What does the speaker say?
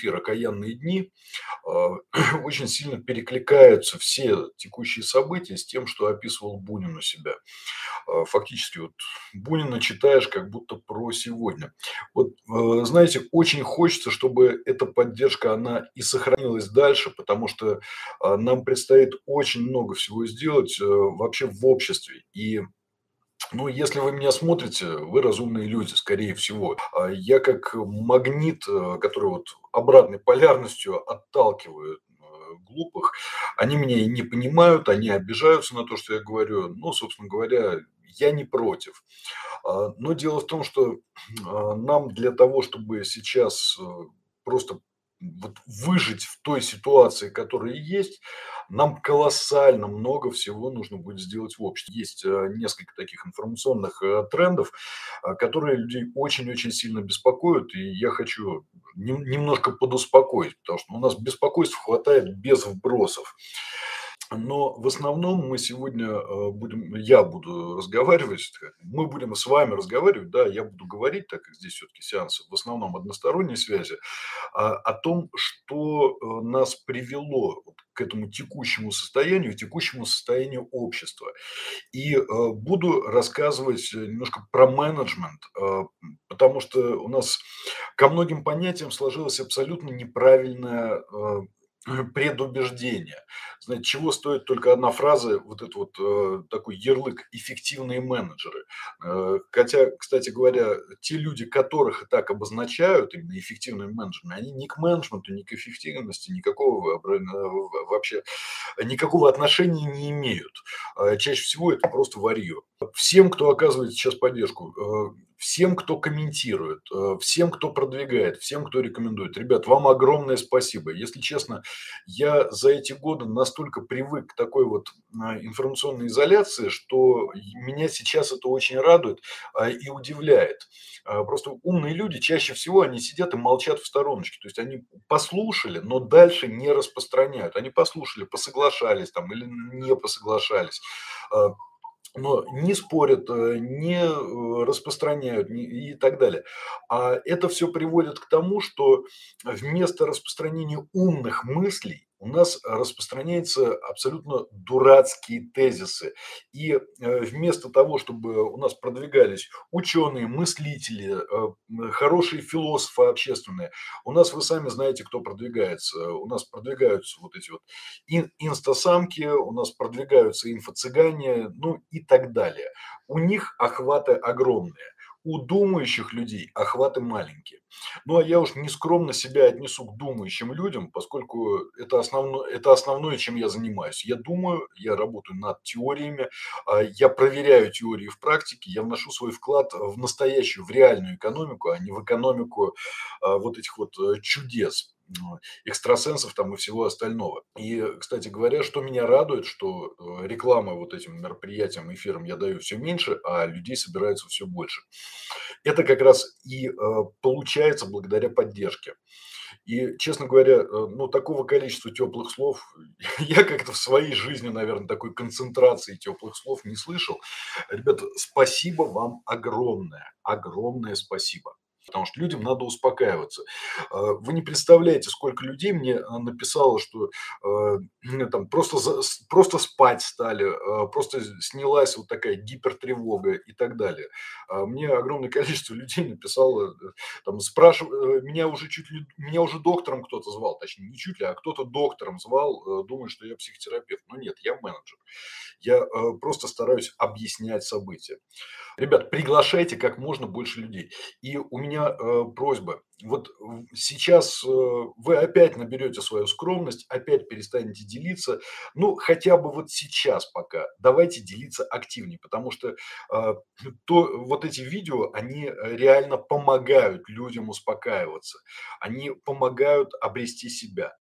эфир «Окаянные дни», а, очень сильно перекликаются все текущие события с тем, что описывал Бунин у себя. А, фактически вот Бунина читаешь как будто про сегодня. Вот, э, знаете, очень хочется, чтобы эта поддержка, она и сохранилась дальше, потому что нам предстоит очень много всего сделать э, вообще в обществе. И ну, если вы меня смотрите, вы разумные люди, скорее всего. А я как магнит, э, который вот обратной полярностью отталкивает э, глупых, они меня не понимают, они обижаются на то, что я говорю. Ну, собственно говоря, я не против. А, но дело в том, что а, нам для того, чтобы сейчас э, просто вот выжить в той ситуации, которая есть, нам колоссально много всего нужно будет сделать в обществе. Есть э, несколько таких информационных э, трендов, э, которые людей очень-очень сильно беспокоят, и я хочу немножко подуспокоить, потому что у нас беспокойств хватает без вбросов. Но в основном мы сегодня э, будем, я буду разговаривать, мы будем с вами разговаривать, да, я буду говорить, так как здесь все-таки сеансы в основном односторонней связи, а, о том, что э, нас привело к этому текущему состоянию, текущему состоянию общества. И э, буду рассказывать немножко про менеджмент, потому что у нас ко многим понятиям сложилась абсолютно неправильная предубеждение. Знаете, чего стоит только одна фраза, вот это вот э, такой ярлык «эффективные менеджеры». Э, хотя, кстати говоря, те люди, которых и так обозначают именно эффективными менеджерами, они ни к менеджменту, ни к эффективности никакого э, вообще никакого отношения не имеют. Э, чаще всего это просто варье. Всем, кто оказывает сейчас поддержку, э, всем, кто комментирует, э, всем, кто продвигает, всем, кто рекомендует. Ребят, вам огромное спасибо. Если честно, я за эти годы настолько привык к такой вот а, информационной изоляции, что меня сейчас это очень радует а, и удивляет. А, просто умные люди чаще всего они сидят и молчат в стороночке. То есть они послушали, но дальше не распространяют. Они послушали, посоглашались там или не посоглашались но не спорят, э, не э, распространяют и так далее. А это все приводит к тому, что вместо распространения умных мыслей у нас распространяются абсолютно дурацкие тезисы. И э, вместо того, чтобы у нас продвигались ученые, мыслители, э, хорошие философы общественные, у нас, вы сами знаете, кто продвигается. У нас продвигаются вот эти вот инстасамки, у нас продвигаются инфо-цыгане, ну и так далее. У них охваты огромные у думающих людей охваты маленькие. Ну, а я уж нескромно себя отнесу к думающим людям, поскольку это основное, это основное, чем я занимаюсь. Я думаю, я работаю над теориями, а, я проверяю теории в практике, я вношу свой вклад в настоящую, в реальную экономику, а не в экономику а, вот этих вот э, чудес экстрасенсов там и всего остального. И, кстати говоря, что меня радует, что э, реклама вот этим мероприятиям, эфирам я даю все меньше, а людей собирается все больше. Это как раз и э, получается благодаря поддержке. И, честно говоря, э, ну, такого количества теплых слов я как-то в своей жизни, наверное, такой концентрации теплых слов не слышал. Ребята, спасибо вам огромное, огромное спасибо потому что людям надо успокаиваться. А, вы не представляете, сколько людей мне а, написало, что э, там просто, просто спать стали, а, просто снялась вот такая гипертревога и так далее. Мне огромное количество людей написало, э, там, спрашивали, э, меня уже чуть ли, меня уже доктором кто-то звал, точнее, не чуть ли, а кто-то доктором звал, думая, что я психотерапевт. Но нет, я менеджер. Я просто стараюсь объяснять события. Ребят, приглашайте как можно больше людей. И у меня э, просьба. Вот сейчас э, вы опять наберете свою скромность, опять перестанете делиться. Ну, хотя бы вот сейчас пока. Давайте делиться активнее, потому что э, то, вот эти видео, они реально помогают людям успокаиваться. Они помогают обрести себя.